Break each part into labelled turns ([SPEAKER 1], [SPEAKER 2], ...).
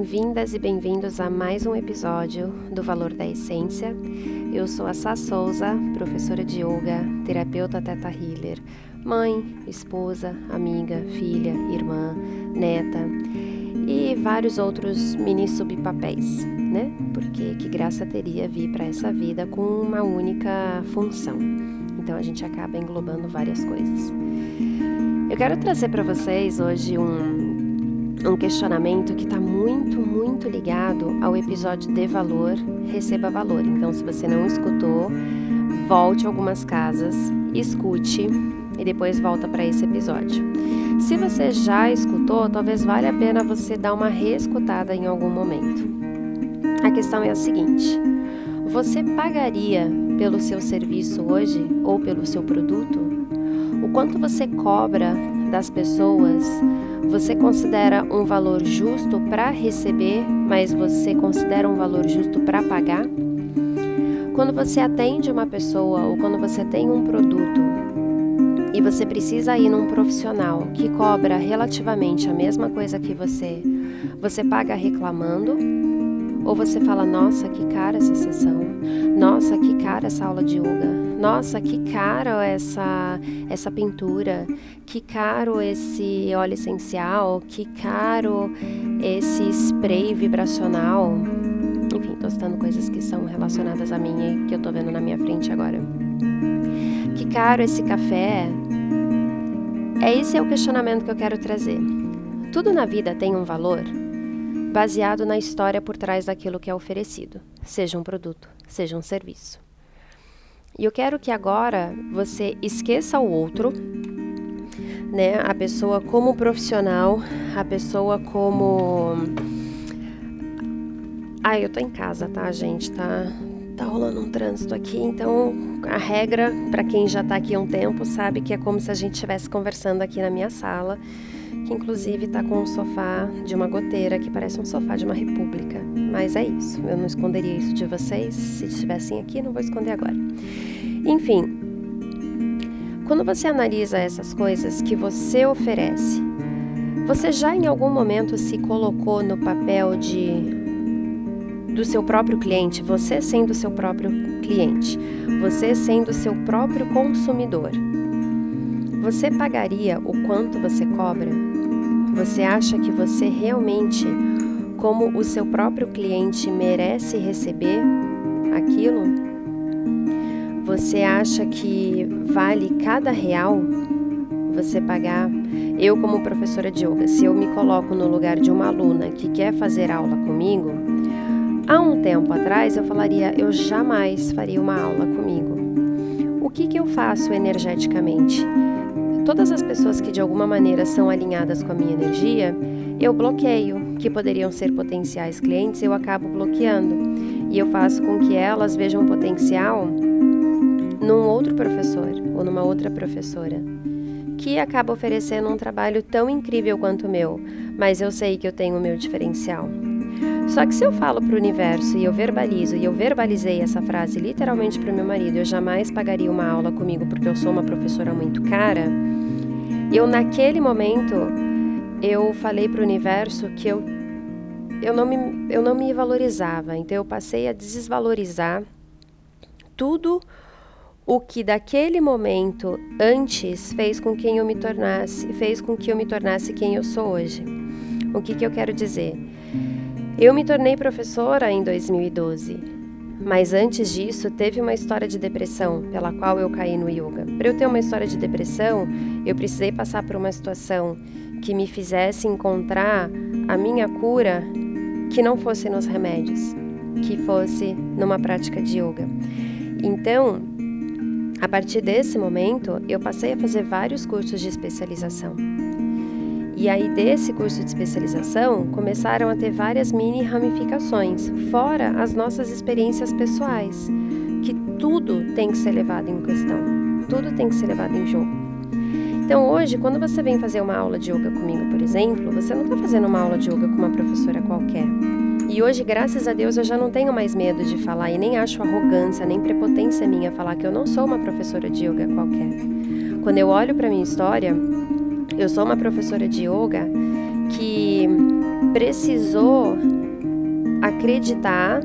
[SPEAKER 1] bem-vindas e bem-vindos a mais um episódio do Valor da Essência. Eu sou a Sá Souza, professora de yoga, terapeuta Teta Healer, mãe, esposa, amiga, filha, irmã, neta e vários outros mini subpapéis, né? Porque que graça teria vir para essa vida com uma única função. Então a gente acaba englobando várias coisas. Eu quero trazer para vocês hoje um um questionamento que está muito, ligado ao episódio de valor, receba valor. Então, se você não escutou, volte algumas casas, escute e depois volta para esse episódio. Se você já escutou, talvez valha a pena você dar uma reescutada em algum momento. A questão é a seguinte: você pagaria pelo seu serviço hoje ou pelo seu produto? O quanto você cobra das pessoas você considera um valor justo para receber, mas você considera um valor justo para pagar? Quando você atende uma pessoa ou quando você tem um produto e você precisa ir num profissional que cobra relativamente a mesma coisa que você, você paga reclamando? Ou você fala, nossa, que cara essa sessão, nossa, que cara essa aula de yoga, nossa, que caro essa essa pintura, que caro esse óleo essencial, que caro esse spray vibracional. Enfim, tô citando coisas que são relacionadas a mim e que eu tô vendo na minha frente agora. Que caro esse café. É esse é o questionamento que eu quero trazer. Tudo na vida tem um valor baseado na história por trás daquilo que é oferecido, seja um produto, seja um serviço. E eu quero que agora você esqueça o outro, né? A pessoa como profissional, a pessoa como Ah, eu tô em casa, tá, gente? Tá tá rolando um trânsito aqui, então a regra para quem já tá aqui há um tempo sabe que é como se a gente estivesse conversando aqui na minha sala, que inclusive tá com um sofá de uma goteira que parece um sofá de uma república. Mas é isso, eu não esconderia isso de vocês se estivessem aqui, não vou esconder agora. Enfim, quando você analisa essas coisas que você oferece, você já em algum momento se colocou no papel de do seu próprio cliente, você sendo seu próprio cliente, você sendo seu próprio consumidor. Você pagaria o quanto você cobra? Você acha que você realmente, como o seu próprio cliente, merece receber aquilo? Você acha que vale cada real você pagar? Eu, como professora de yoga, se eu me coloco no lugar de uma aluna que quer fazer aula comigo, há um tempo atrás eu falaria: eu jamais faria uma aula comigo. O que, que eu faço energeticamente? Todas as pessoas que de alguma maneira são alinhadas com a minha energia, eu bloqueio, que poderiam ser potenciais clientes, eu acabo bloqueando. E eu faço com que elas vejam potencial num outro professor ou numa outra professora que acaba oferecendo um trabalho tão incrível quanto o meu, mas eu sei que eu tenho o meu diferencial. Só que se eu falo para o universo e eu verbalizo, e eu verbalizei essa frase literalmente para o meu marido, eu jamais pagaria uma aula comigo porque eu sou uma professora muito cara, eu naquele momento eu falei para o universo que eu, eu, não me, eu não me valorizava, então eu passei a desvalorizar tudo o que daquele momento antes fez com que eu me tornasse, fez com que eu me tornasse quem eu sou hoje. O que, que eu quero dizer? Eu me tornei professora em 2012, mas antes disso teve uma história de depressão pela qual eu caí no yoga. Para eu ter uma história de depressão, eu precisei passar por uma situação que me fizesse encontrar a minha cura que não fosse nos remédios, que fosse numa prática de yoga. Então, a partir desse momento, eu passei a fazer vários cursos de especialização. E aí, desse curso de especialização, começaram a ter várias mini ramificações, fora as nossas experiências pessoais, que tudo tem que ser levado em questão, tudo tem que ser levado em jogo. Então, hoje, quando você vem fazer uma aula de yoga comigo, por exemplo, você não está fazendo uma aula de yoga com uma professora qualquer. E hoje, graças a Deus, eu já não tenho mais medo de falar e nem acho arrogância nem prepotência minha falar que eu não sou uma professora de yoga qualquer. Quando eu olho para minha história, eu sou uma professora de yoga que precisou acreditar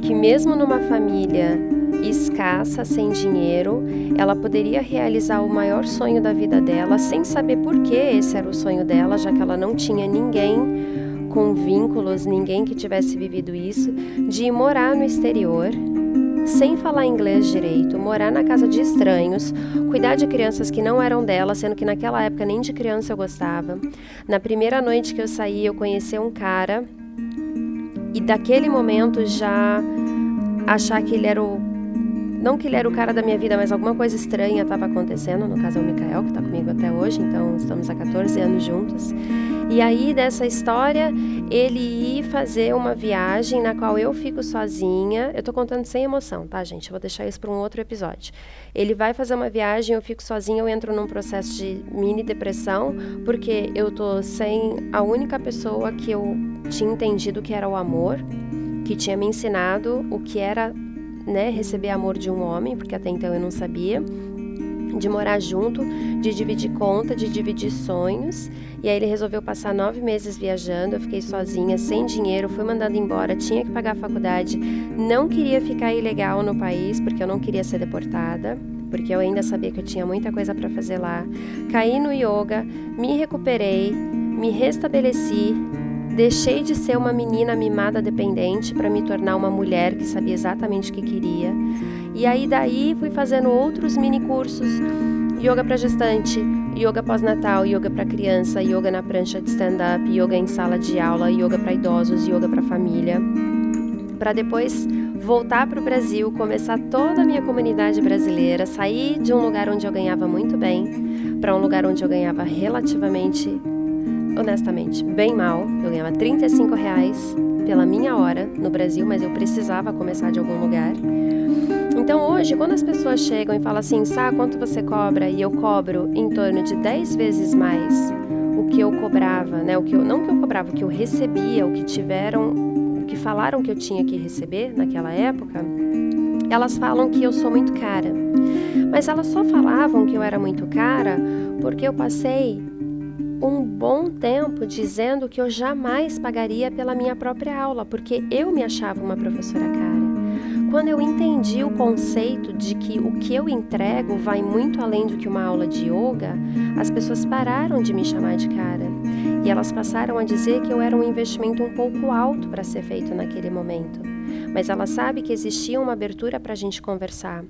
[SPEAKER 1] que mesmo numa família escassa, sem dinheiro, ela poderia realizar o maior sonho da vida dela, sem saber por que esse era o sonho dela, já que ela não tinha ninguém com vínculos, ninguém que tivesse vivido isso, de morar no exterior, sem falar inglês direito, morar na casa de estranhos, cuidar de crianças que não eram dela, sendo que naquela época nem de criança eu gostava. Na primeira noite que eu saí, eu conheci um cara e daquele momento já achar que ele era o não que ele era o cara da minha vida, mas alguma coisa estranha estava acontecendo. No caso é o Mikael, que está comigo até hoje, então estamos há 14 anos juntos. E aí, dessa história, ele ir fazer uma viagem na qual eu fico sozinha. Eu estou contando sem emoção, tá, gente? Eu vou deixar isso para um outro episódio. Ele vai fazer uma viagem, eu fico sozinha, eu entro num processo de mini depressão, porque eu tô sem a única pessoa que eu tinha entendido que era o amor, que tinha me ensinado o que era né, receber amor de um homem, porque até então eu não sabia, de morar junto, de dividir conta, de dividir sonhos. E aí ele resolveu passar nove meses viajando. Eu fiquei sozinha, sem dinheiro, fui mandada embora, tinha que pagar a faculdade, não queria ficar ilegal no país porque eu não queria ser deportada. Porque eu ainda sabia que eu tinha muita coisa para fazer lá. Caí no yoga, me recuperei, me restabeleci, Deixei de ser uma menina mimada dependente para me tornar uma mulher que sabia exatamente o que queria. E aí daí fui fazendo outros mini cursos, yoga para gestante, yoga pós-natal, yoga para criança, yoga na prancha de stand-up, yoga em sala de aula, yoga para idosos, yoga para família. Para depois voltar para o Brasil, começar toda a minha comunidade brasileira, sair de um lugar onde eu ganhava muito bem para um lugar onde eu ganhava relativamente honestamente, bem mal. Eu ganhava 35 reais pela minha hora no Brasil, mas eu precisava começar de algum lugar. Então hoje, quando as pessoas chegam e falam assim, Sá, quanto você cobra? E eu cobro em torno de 10 vezes mais o que eu cobrava, né? O que eu, não que eu cobrava, o que eu recebia, o que tiveram, o que falaram que eu tinha que receber naquela época, elas falam que eu sou muito cara. Mas elas só falavam que eu era muito cara porque eu passei um bom tempo dizendo que eu jamais pagaria pela minha própria aula, porque eu me achava uma professora cara. Quando eu entendi o conceito de que o que eu entrego vai muito além do que uma aula de yoga, as pessoas pararam de me chamar de cara. E elas passaram a dizer que eu era um investimento um pouco alto para ser feito naquele momento. Mas ela sabe que existia uma abertura para a gente conversar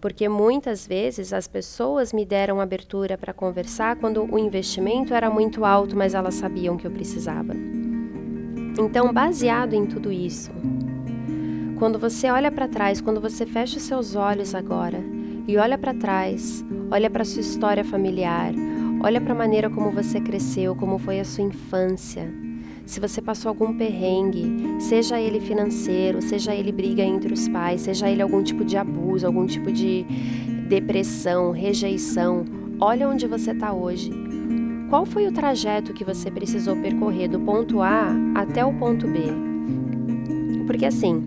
[SPEAKER 1] porque muitas vezes as pessoas me deram abertura para conversar quando o investimento era muito alto, mas elas sabiam que eu precisava. Então, baseado em tudo isso, quando você olha para trás, quando você fecha os seus olhos agora e olha para trás, olha para sua história familiar, olha para a maneira como você cresceu, como foi a sua infância, se você passou algum perrengue, seja ele financeiro, seja ele briga entre os pais, seja ele algum tipo de abuso, algum tipo de depressão, rejeição, olha onde você está hoje. Qual foi o trajeto que você precisou percorrer do ponto A até o ponto B? Porque assim,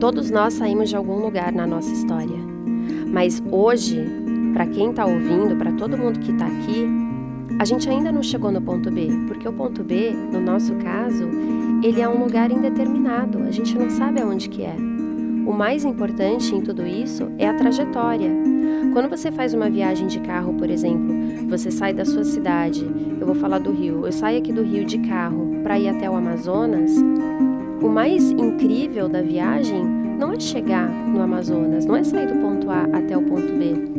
[SPEAKER 1] todos nós saímos de algum lugar na nossa história. Mas hoje, para quem está ouvindo, para todo mundo que está aqui, a gente ainda não chegou no ponto B, porque o ponto B, no nosso caso, ele é um lugar indeterminado, a gente não sabe aonde que é. O mais importante em tudo isso é a trajetória. Quando você faz uma viagem de carro, por exemplo, você sai da sua cidade, eu vou falar do Rio, eu saio aqui do Rio de carro para ir até o Amazonas, o mais incrível da viagem não é chegar no Amazonas, não é sair do ponto A até o ponto B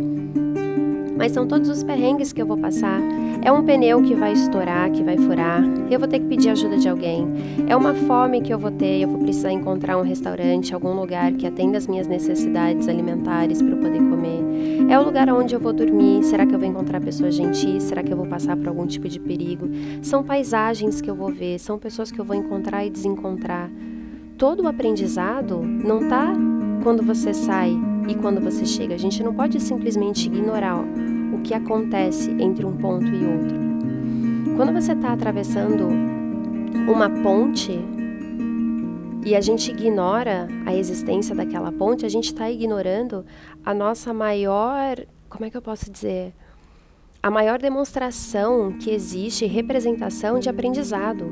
[SPEAKER 1] mas são todos os perrengues que eu vou passar. É um pneu que vai estourar, que vai furar, eu vou ter que pedir ajuda de alguém. É uma fome que eu vou ter, eu vou precisar encontrar um restaurante, algum lugar que atenda as minhas necessidades alimentares para eu poder comer. É o lugar onde eu vou dormir, será que eu vou encontrar pessoas gentis? Será que eu vou passar por algum tipo de perigo? São paisagens que eu vou ver, são pessoas que eu vou encontrar e desencontrar. Todo o aprendizado não está quando você sai e quando você chega. A gente não pode simplesmente ignorar o que acontece entre um ponto e outro. Quando você está atravessando uma ponte e a gente ignora a existência daquela ponte, a gente está ignorando a nossa maior. Como é que eu posso dizer? A maior demonstração que existe, representação de aprendizado.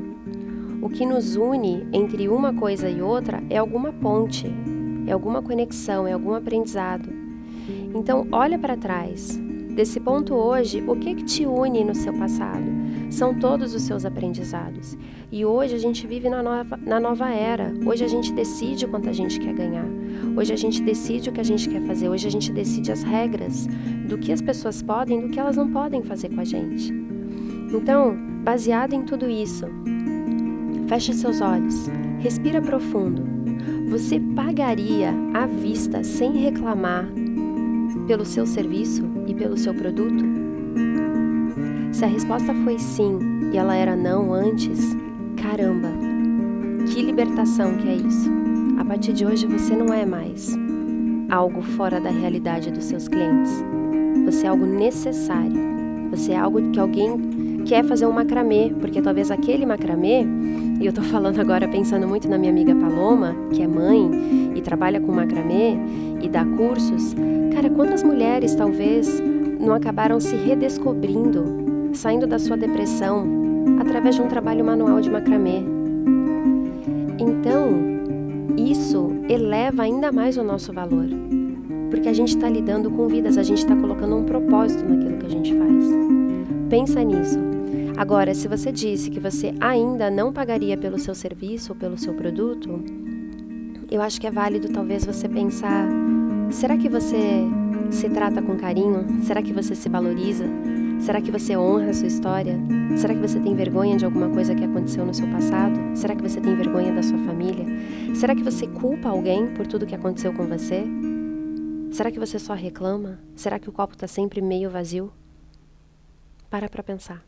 [SPEAKER 1] O que nos une entre uma coisa e outra é alguma ponte, é alguma conexão, é algum aprendizado. Então, olha para trás. Desse ponto hoje, o que, que te une no seu passado? São todos os seus aprendizados. E hoje a gente vive na nova, na nova era. Hoje a gente decide quanto a gente quer ganhar. Hoje a gente decide o que a gente quer fazer. Hoje a gente decide as regras do que as pessoas podem e do que elas não podem fazer com a gente. Então, baseado em tudo isso, feche seus olhos, respira profundo. Você pagaria à vista sem reclamar pelo seu serviço e pelo seu produto? Se a resposta foi sim e ela era não antes, caramba, que libertação que é isso! A partir de hoje você não é mais algo fora da realidade dos seus clientes. Você é algo necessário. Você é algo que alguém quer fazer um macramê, porque talvez aquele macramê, e eu tô falando agora pensando muito na minha amiga Paloma, que é mãe e trabalha com macramê e dá cursos. Cara, quantas mulheres talvez não acabaram se redescobrindo, saindo da sua depressão através de um trabalho manual de macramê? Então, isso eleva ainda mais o nosso valor, porque a gente está lidando com vidas, a gente está colocando um propósito naquilo que a gente faz. Pensa nisso. Agora, se você disse que você ainda não pagaria pelo seu serviço ou pelo seu produto, eu acho que é válido talvez você pensar: será que você se trata com carinho? Será que você se valoriza? Será que você honra a sua história? Será que você tem vergonha de alguma coisa que aconteceu no seu passado? Será que você tem vergonha da sua família? Será que você culpa alguém por tudo que aconteceu com você? Será que você só reclama? Será que o copo está sempre meio vazio? Para para pensar.